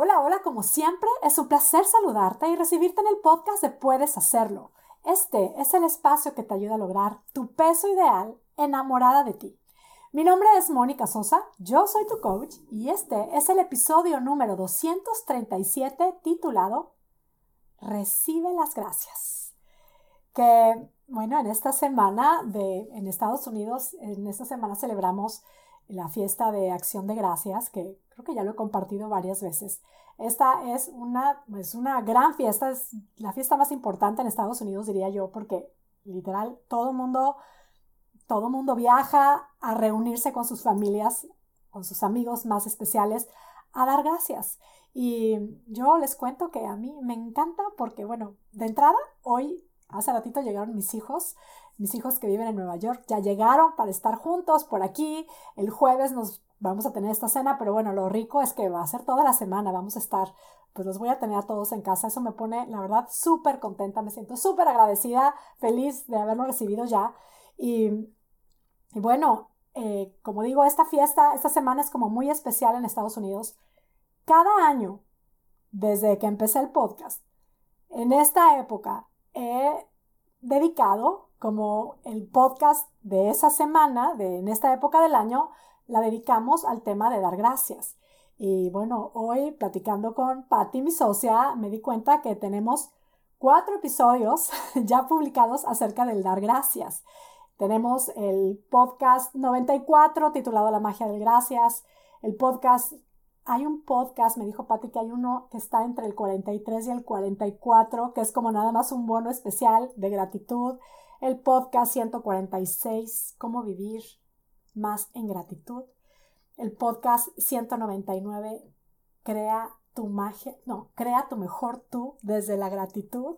Hola, hola, como siempre, es un placer saludarte y recibirte en el podcast de Puedes Hacerlo. Este es el espacio que te ayuda a lograr tu peso ideal enamorada de ti. Mi nombre es Mónica Sosa, yo soy tu coach y este es el episodio número 237 titulado Recibe las gracias. Que, bueno, en esta semana de, en Estados Unidos, en esta semana celebramos la fiesta de acción de gracias, que creo que ya lo he compartido varias veces. Esta es una, es una gran fiesta, es la fiesta más importante en Estados Unidos, diría yo, porque literal todo mundo, todo mundo viaja a reunirse con sus familias, con sus amigos más especiales, a dar gracias. Y yo les cuento que a mí me encanta porque, bueno, de entrada, hoy, hace ratito llegaron mis hijos, mis hijos que viven en Nueva York ya llegaron para estar juntos por aquí. El jueves nos vamos a tener esta cena, pero bueno, lo rico es que va a ser toda la semana, vamos a estar, pues los voy a tener a todos en casa. Eso me pone, la verdad, súper contenta, me siento súper agradecida, feliz de haberlo recibido ya. Y, bueno, eh, como digo, esta fiesta, esta semana es como muy especial en Estados Unidos. Cada año, desde que empecé el podcast, en esta época he dedicado como el podcast de esa semana, de en esta época del año, la dedicamos al tema de dar gracias. Y bueno, hoy platicando con Patti, mi socia, me di cuenta que tenemos cuatro episodios ya publicados acerca del dar gracias. Tenemos el podcast 94 titulado La magia del gracias, el podcast hay un podcast, me dijo Patti, que hay uno que está entre el 43 y el 44, que es como nada más un bono especial de gratitud el podcast 146, Cómo vivir más en gratitud, el podcast 199, Crea tu magia, no, crea tu mejor tú desde la gratitud,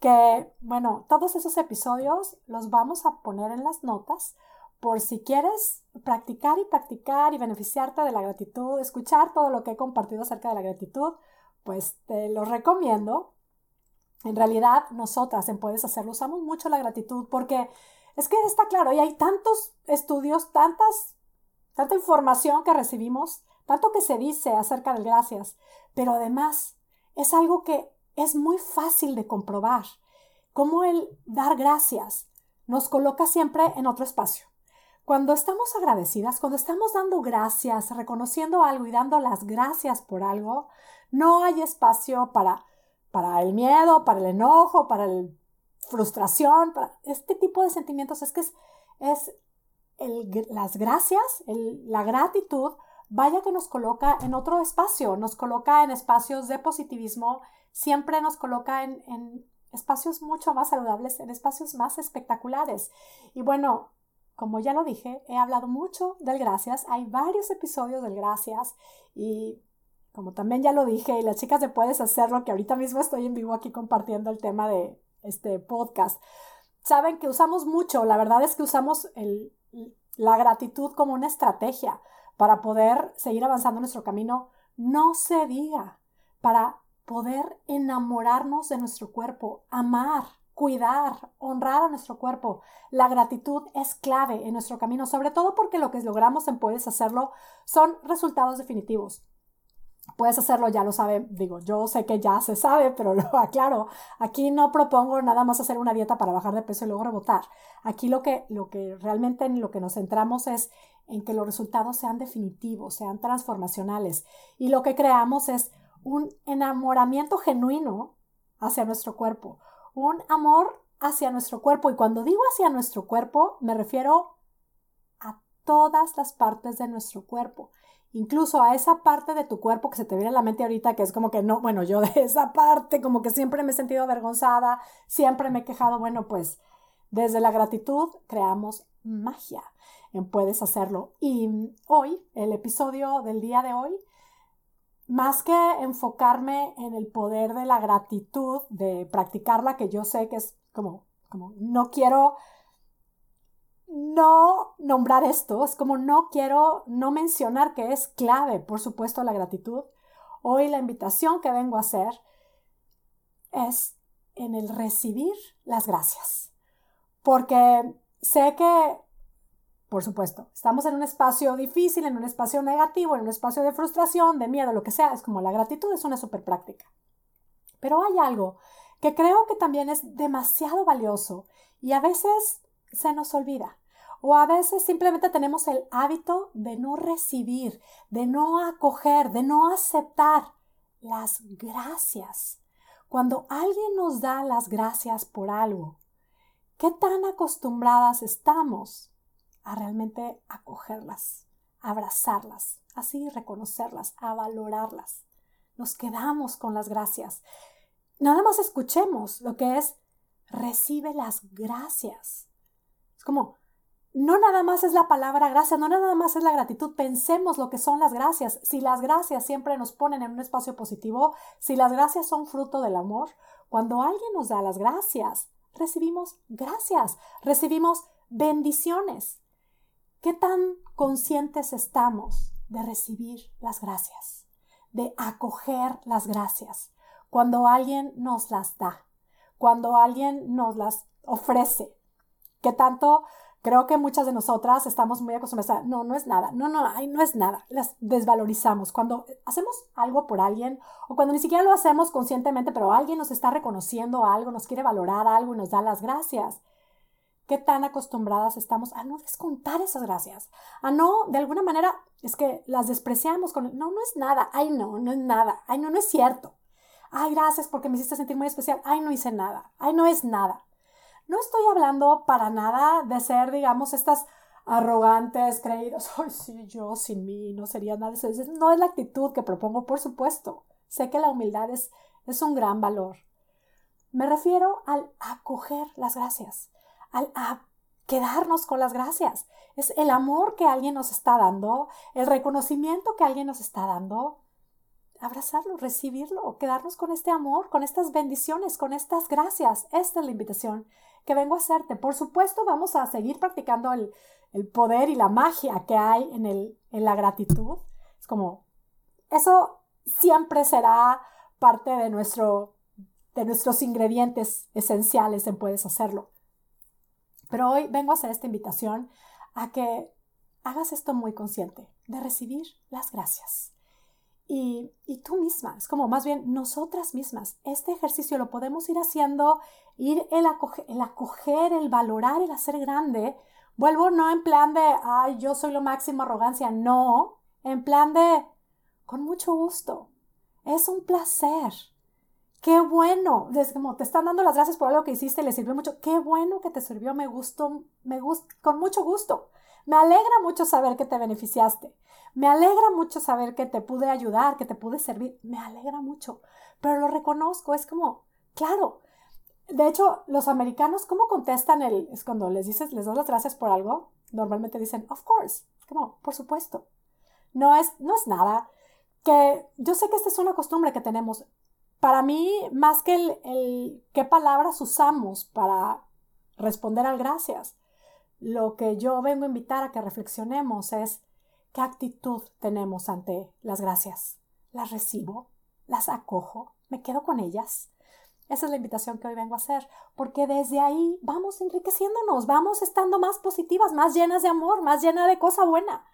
que bueno, todos esos episodios los vamos a poner en las notas por si quieres practicar y practicar y beneficiarte de la gratitud, escuchar todo lo que he compartido acerca de la gratitud, pues te lo recomiendo. En realidad, nosotras en Puedes Hacerlo usamos mucho la gratitud porque es que está claro, y hay tantos estudios, tantas, tanta información que recibimos, tanto que se dice acerca del gracias, pero además es algo que es muy fácil de comprobar, como el dar gracias nos coloca siempre en otro espacio. Cuando estamos agradecidas, cuando estamos dando gracias, reconociendo algo y dando las gracias por algo, no hay espacio para para el miedo, para el enojo, para la frustración, para este tipo de sentimientos. Es que es, es las gracias, la gratitud, vaya que nos coloca en otro espacio, nos coloca en espacios de positivismo, siempre nos coloca en, en espacios mucho más saludables, en espacios más espectaculares. Y bueno, como ya lo dije, he hablado mucho del gracias, hay varios episodios del gracias y como también ya lo dije, y las chicas de Puedes Hacerlo, que ahorita mismo estoy en vivo aquí compartiendo el tema de este podcast, saben que usamos mucho, la verdad es que usamos la gratitud como una estrategia para poder seguir avanzando en nuestro camino. No se diga, para poder enamorarnos de nuestro cuerpo, amar, cuidar, honrar a nuestro cuerpo. La gratitud es clave en nuestro camino, sobre todo porque lo que logramos en Puedes Hacerlo son resultados definitivos. Puedes hacerlo, ya lo sabe, digo, yo sé que ya se sabe, pero lo aclaro. Aquí no propongo nada más hacer una dieta para bajar de peso y luego rebotar. Aquí lo que, lo que realmente en lo que nos centramos es en que los resultados sean definitivos, sean transformacionales. Y lo que creamos es un enamoramiento genuino hacia nuestro cuerpo, un amor hacia nuestro cuerpo. Y cuando digo hacia nuestro cuerpo, me refiero a todas las partes de nuestro cuerpo incluso a esa parte de tu cuerpo que se te viene a la mente ahorita, que es como que no, bueno, yo de esa parte como que siempre me he sentido avergonzada, siempre me he quejado, bueno, pues desde la gratitud creamos magia, puedes hacerlo. Y hoy, el episodio del día de hoy, más que enfocarme en el poder de la gratitud, de practicarla, que yo sé que es como, como no quiero no nombrar esto, es como no quiero no mencionar que es clave, por supuesto, la gratitud. Hoy la invitación que vengo a hacer es en el recibir las gracias. Porque sé que por supuesto. Estamos en un espacio difícil, en un espacio negativo, en un espacio de frustración, de miedo, lo que sea. Es como la gratitud es una súper práctica. Pero hay algo que creo que también es demasiado valioso y a veces se nos olvida. O a veces simplemente tenemos el hábito de no recibir, de no acoger, de no aceptar las gracias. Cuando alguien nos da las gracias por algo, ¿qué tan acostumbradas estamos a realmente acogerlas, abrazarlas, así reconocerlas, a valorarlas? Nos quedamos con las gracias. Nada más escuchemos lo que es recibe las gracias. Es como, no nada más es la palabra gracias, no nada más es la gratitud, pensemos lo que son las gracias. Si las gracias siempre nos ponen en un espacio positivo, si las gracias son fruto del amor, cuando alguien nos da las gracias, recibimos gracias, recibimos bendiciones. ¿Qué tan conscientes estamos de recibir las gracias, de acoger las gracias cuando alguien nos las da, cuando alguien nos las ofrece? ¿Qué tanto Creo que muchas de nosotras estamos muy acostumbradas a, no, no es nada, no, no, ay, no es nada, las desvalorizamos. Cuando hacemos algo por alguien o cuando ni siquiera lo hacemos conscientemente, pero alguien nos está reconociendo algo, nos quiere valorar algo y nos da las gracias. ¿Qué tan acostumbradas estamos a no descontar esas gracias? A no, de alguna manera, es que las despreciamos con, no, no es nada, ay, no, no es nada, ay, no, no es cierto. Ay, gracias porque me hiciste sentir muy especial, ay, no hice nada, ay, no es nada. No estoy hablando para nada de ser, digamos, estas arrogantes, creídos, ay, sí, yo sin mí no sería nada. Eso no es la actitud que propongo, por supuesto. Sé que la humildad es, es un gran valor. Me refiero al acoger las gracias, al a quedarnos con las gracias. Es el amor que alguien nos está dando, el reconocimiento que alguien nos está dando, abrazarlo, recibirlo, quedarnos con este amor, con estas bendiciones, con estas gracias. Esta es la invitación que vengo a hacerte. Por supuesto, vamos a seguir practicando el, poder y la magia que hay en, el, en la gratitud. Es como, eso siempre será parte de, nuestro, de nuestros ingredientes esenciales en Puedes Hacerlo. Pero hoy vengo a hacer esta invitación a que hagas esto muy consciente, de recibir las gracias y, tú misma, es como más bien nosotras mismas. Este ejercicio lo podemos ir haciendo, ir el acoger, el acoger, el valorar, el hacer grande. Vuelvo no en plan de, ay, yo soy lo máximo, arrogancia, no, en plan de, con mucho gusto. Es un placer. Qué bueno. Es como te están dando las gracias por algo que hiciste, le sirvió mucho. Qué bueno que te sirvió, me gustó, me gustó, con mucho gusto. Me alegra mucho saber que te beneficiaste. Me alegra mucho saber que te pude ayudar, que te pude servir. Me alegra mucho. Pero lo reconozco, es como, claro. De hecho, los americanos, ¿cómo contestan el, es cuando les dices, les das las gracias por algo? Normalmente dicen, of course. Como, por supuesto. No es, no es nada. Que yo sé que esta es una costumbre que tenemos. Para mí, más que el, el qué palabras usamos para responder al gracias, lo que yo vengo a invitar a que reflexionemos es ¿Qué actitud tenemos ante las gracias? ¿Las recibo? ¿Las acojo? ¿Me quedo con ellas? Esa es la invitación que hoy vengo a hacer, porque desde ahí vamos enriqueciéndonos, vamos estando más positivas, más llenas de amor, más llenas de cosa buena.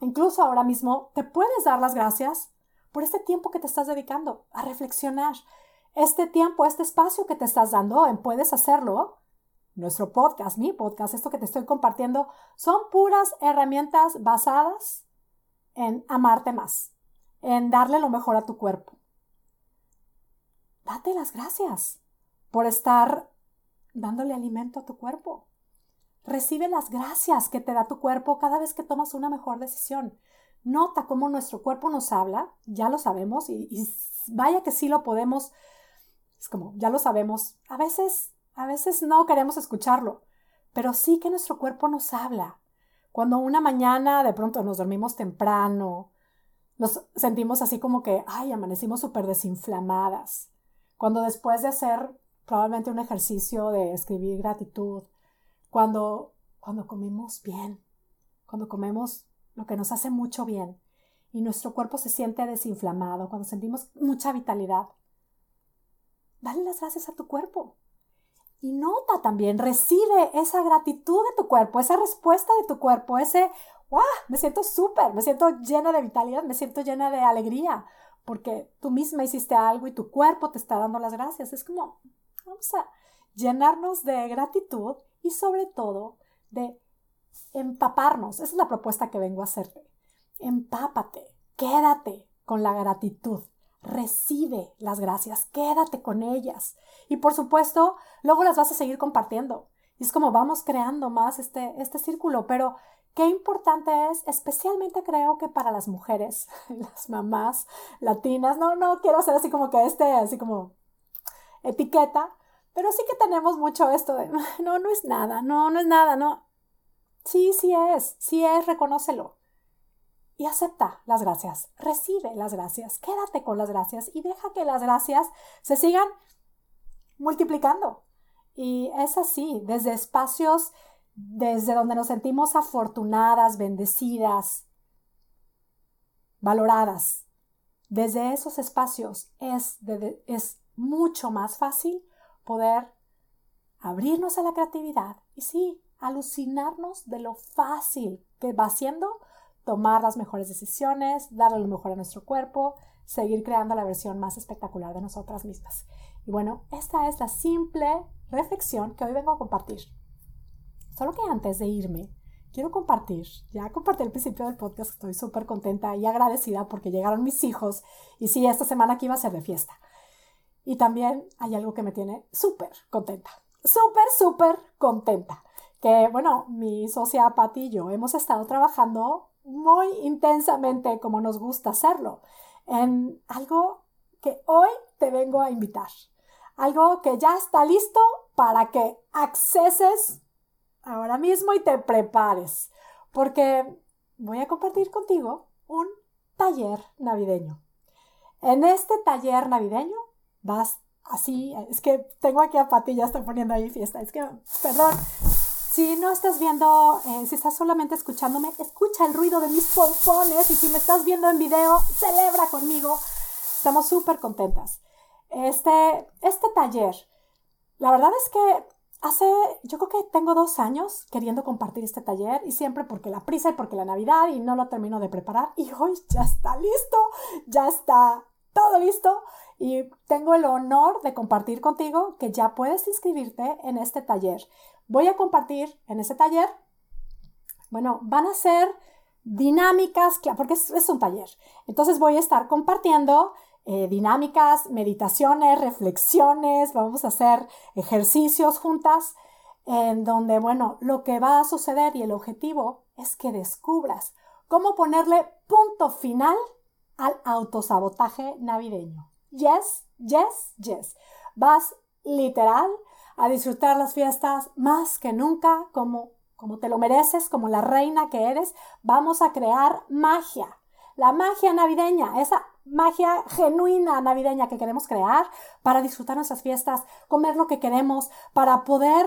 Incluso ahora mismo te puedes dar las gracias por este tiempo que te estás dedicando a reflexionar. Este tiempo, este espacio que te estás dando, en puedes hacerlo, nuestro podcast, mi podcast, esto que te estoy compartiendo, son puras herramientas basadas en amarte más, en darle lo mejor a tu cuerpo. Date las gracias por estar dándole alimento a tu cuerpo. Recibe las gracias que te da tu cuerpo cada vez que tomas una mejor decisión. Nota cómo nuestro cuerpo nos habla, ya lo sabemos, y, vaya que sí lo podemos, es como, ya lo sabemos. A veces a veces no queremos escucharlo, pero sí que nuestro cuerpo nos habla. Cuando una mañana de pronto nos dormimos temprano, nos sentimos así como que, ay, amanecimos súper desinflamadas. Cuando después de hacer probablemente un ejercicio de escribir gratitud, cuando, cuando comemos bien, cuando comemos lo que nos hace mucho bien y nuestro cuerpo se siente desinflamado, cuando sentimos mucha vitalidad, dale las gracias a tu cuerpo. Y nota también, recibe esa gratitud de tu cuerpo, esa respuesta de tu cuerpo, ese, wow, me siento súper, me siento llena de vitalidad, me siento llena de alegría, porque tú misma hiciste algo y tu cuerpo te está dando las gracias. Es como, vamos a llenarnos de gratitud y sobre todo de empaparnos. Esa es la propuesta que vengo a hacerte. Empápate, quédate con la gratitud. Recibe las gracias, quédate con ellas. Y por supuesto, luego las vas a seguir compartiendo. Y es como vamos creando más este, este círculo, pero qué importante es, especialmente creo que para las mujeres, las mamás latinas, no, no quiero hacer así como que este, así como etiqueta, pero sí que tenemos mucho esto de, no, no es nada, no, no es nada, no. Sí, sí es, sí es, reconócelo y acepta las gracias, recibe las gracias, quédate con las gracias y deja que las gracias se sigan multiplicando. Y es así, desde espacios, desde donde nos sentimos afortunadas, bendecidas, valoradas, desde esos espacios es, es mucho más fácil poder abrirnos a la creatividad y sí, alucinarnos de lo fácil que va siendo tomar las mejores decisiones, darle lo mejor a nuestro cuerpo, seguir creando la versión más espectacular de nosotras mismas. Y bueno, esta es la simple reflexión que hoy vengo a compartir. Solo que antes de irme, quiero compartir, ya compartí al principio del podcast, estoy súper contenta y agradecida porque llegaron mis hijos y sí, esta semana aquí iba a ser de fiesta. Y también hay algo que me tiene súper contenta, súper, súper contenta. Que bueno, mi socia Patti y yo hemos estado trabajando muy intensamente como nos gusta hacerlo, en algo que hoy te vengo a invitar, algo que ya está listo para que acceses ahora mismo y te prepares, porque voy a compartir contigo un taller navideño. En este taller navideño vas así, es que tengo aquí a Pati, ya está poniendo ahí fiesta, es que, perdón, si no estás viendo, eh, si estás solamente escuchándome, escucha el ruido de mis pompones y si me estás viendo en video, celebra conmigo. Estamos súper contentas. Este, este taller, la verdad es que hace, yo creo que tengo dos años queriendo compartir este taller y siempre porque la prisa y porque la Navidad y no lo termino de preparar y hoy ya está listo, ya está todo listo y tengo el honor de compartir contigo que ya puedes inscribirte en este taller voy a compartir en ese taller, bueno, van a ser dinámicas, porque es, un taller. Entonces voy a estar compartiendo eh, dinámicas, meditaciones, reflexiones, vamos a hacer ejercicios juntas, en donde, bueno, lo que va a suceder y el objetivo es que descubras cómo ponerle punto final al autosabotaje navideño. Yes, yes, yes. Vas literal a disfrutar las fiestas más que nunca, como, como te lo mereces, como la reina que eres. Vamos a crear magia, la magia navideña, esa magia genuina navideña que queremos crear para disfrutar nuestras fiestas, comer lo que queremos, para poder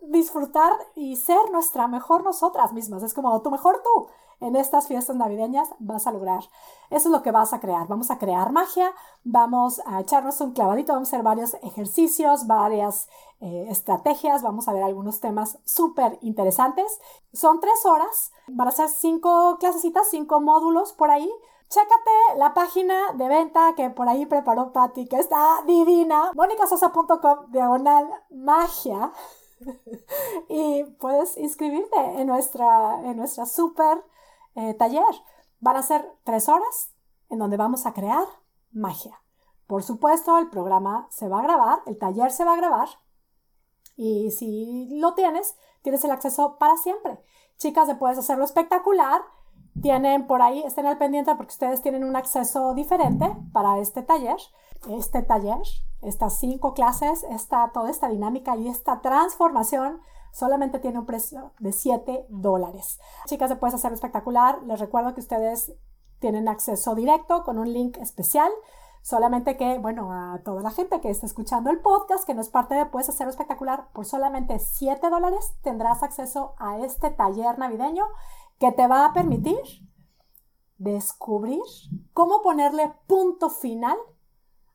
disfrutar y ser nuestra mejor nosotras mismas. Es como tu mejor tú en estas fiestas navideñas vas a lograr. Eso es lo que vas a crear. Vamos a crear magia, vamos a echarnos un clavadito, vamos a hacer varios ejercicios, varias eh, estrategias, vamos a ver algunos temas súper interesantes. Son tres horas, van a ser cinco clasecitas, cinco módulos por ahí. Chécate la página de venta que por ahí preparó Patty, que está divina, monicasosa.com diagonal magia. y puedes inscribirte en nuestra, en nuestra super eh, taller. Van a ser tres horas en donde vamos a crear magia. Por supuesto, el programa se va a grabar, el taller se va a grabar y si lo tienes, tienes el acceso para siempre. Chicas, de puedes hacerlo espectacular. Tienen por ahí, estén al pendiente porque ustedes tienen un acceso diferente para este taller. Este taller, estas cinco clases, esta, toda esta dinámica y esta transformación solamente tiene un precio de 7 dólares. Chicas, se puede hacer espectacular. Les recuerdo que ustedes tienen acceso directo con un link especial. Solamente que, bueno, a toda la gente que está escuchando el podcast, que no es parte de Puedes Hacerlo Espectacular, por solamente 7 dólares tendrás acceso a este taller navideño que te va a permitir descubrir cómo ponerle punto final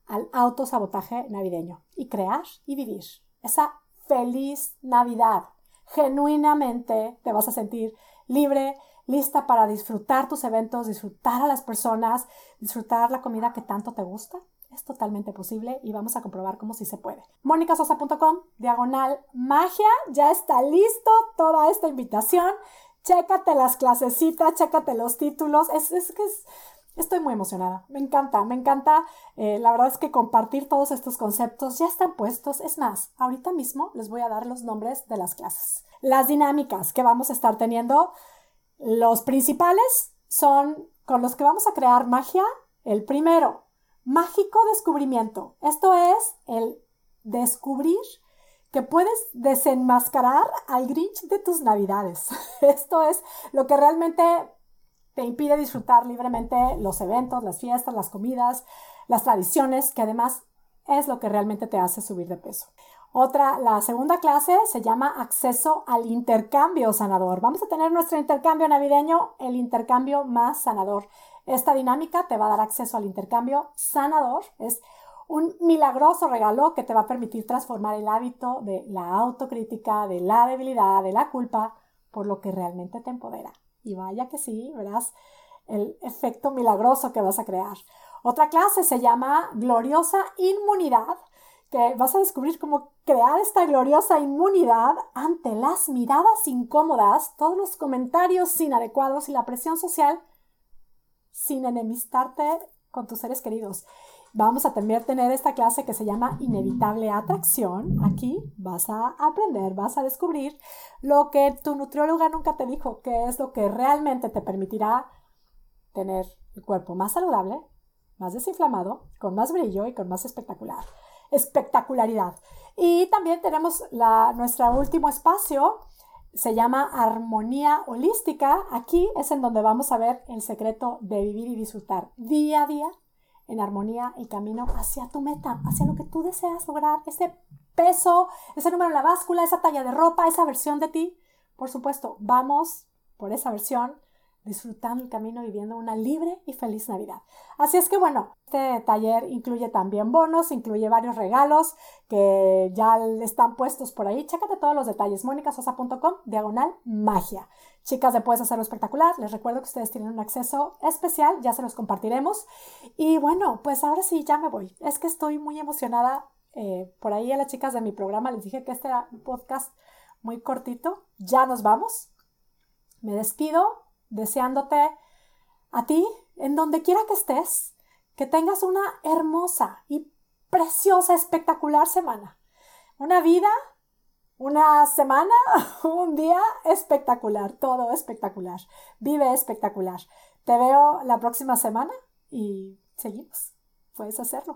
al autosabotaje navideño y crear y vivir esa feliz Navidad. Genuinamente te vas a sentir libre, lista para disfrutar tus eventos, disfrutar a las personas, disfrutar la comida que tanto te gusta. Es totalmente posible y vamos a comprobar cómo sí se puede. monicasosa.com, diagonal magia, ya está listo toda esta invitación. Chécate las clasecitas, chécate los títulos. Es, es que es, Estoy muy emocionada, me encanta, me encanta. Eh, la verdad es que compartir todos estos conceptos ya están puestos. Es más, ahorita mismo les voy a dar los nombres de las clases. Las dinámicas que vamos a estar teniendo, los principales son con los que vamos a crear magia. El primero, mágico descubrimiento. Esto es el descubrir que puedes desenmascarar al Grinch de tus navidades. Esto es lo que realmente te impide disfrutar libremente los eventos, las fiestas, las comidas, las tradiciones, que además es lo que realmente te hace subir de peso. Otra, la segunda clase se llama acceso al intercambio sanador. Vamos a tener nuestro intercambio navideño, el intercambio más sanador. Esta dinámica te va a dar acceso al intercambio sanador. Es un milagroso regalo que te va a permitir transformar el hábito de la autocrítica, de la debilidad, de la culpa, por lo que realmente te empodera. Y vaya que sí, verás el efecto milagroso que vas a crear. Otra clase se llama gloriosa inmunidad, que vas a descubrir cómo crear esta gloriosa inmunidad ante las miradas incómodas, todos los comentarios inadecuados y la presión social sin enemistarte con tus seres queridos. Vamos a también tener esta clase que se llama Inevitable Atracción. Aquí vas a aprender, vas a descubrir lo que tu nutrióloga nunca te dijo, que es lo que realmente te permitirá tener el cuerpo más saludable, más desinflamado, con más brillo y con más espectacular. Espectacularidad. Y también tenemos la, nuestro último espacio, se llama Armonía Holística. Aquí es en donde vamos a ver el secreto de vivir y disfrutar día a día en armonía el camino hacia tu meta, hacia lo que tú deseas lograr, ese peso, ese número en la báscula, esa talla de ropa, esa versión de ti. Por supuesto, vamos por esa versión disfrutando el camino, viviendo una libre y feliz Navidad. Así es que bueno, este taller incluye también bonos, incluye varios regalos que ya están puestos por ahí. Chécate todos los detalles, monicasosa.com, diagonal magia. Chicas de Puedes Hacerlo Espectacular, les recuerdo que ustedes tienen un acceso especial, ya se los compartiremos. Y bueno, pues ahora sí, ya me voy. Es que estoy muy emocionada. Eh, por ahí a las chicas de mi programa les dije que este era un podcast muy cortito. Ya nos vamos. Me despido deseándote a ti, en donde quiera que estés, que tengas una hermosa y preciosa, espectacular semana. Una vida una semana, un día espectacular, todo espectacular. Vive espectacular. Te veo la próxima semana y seguimos. Puedes hacerlo.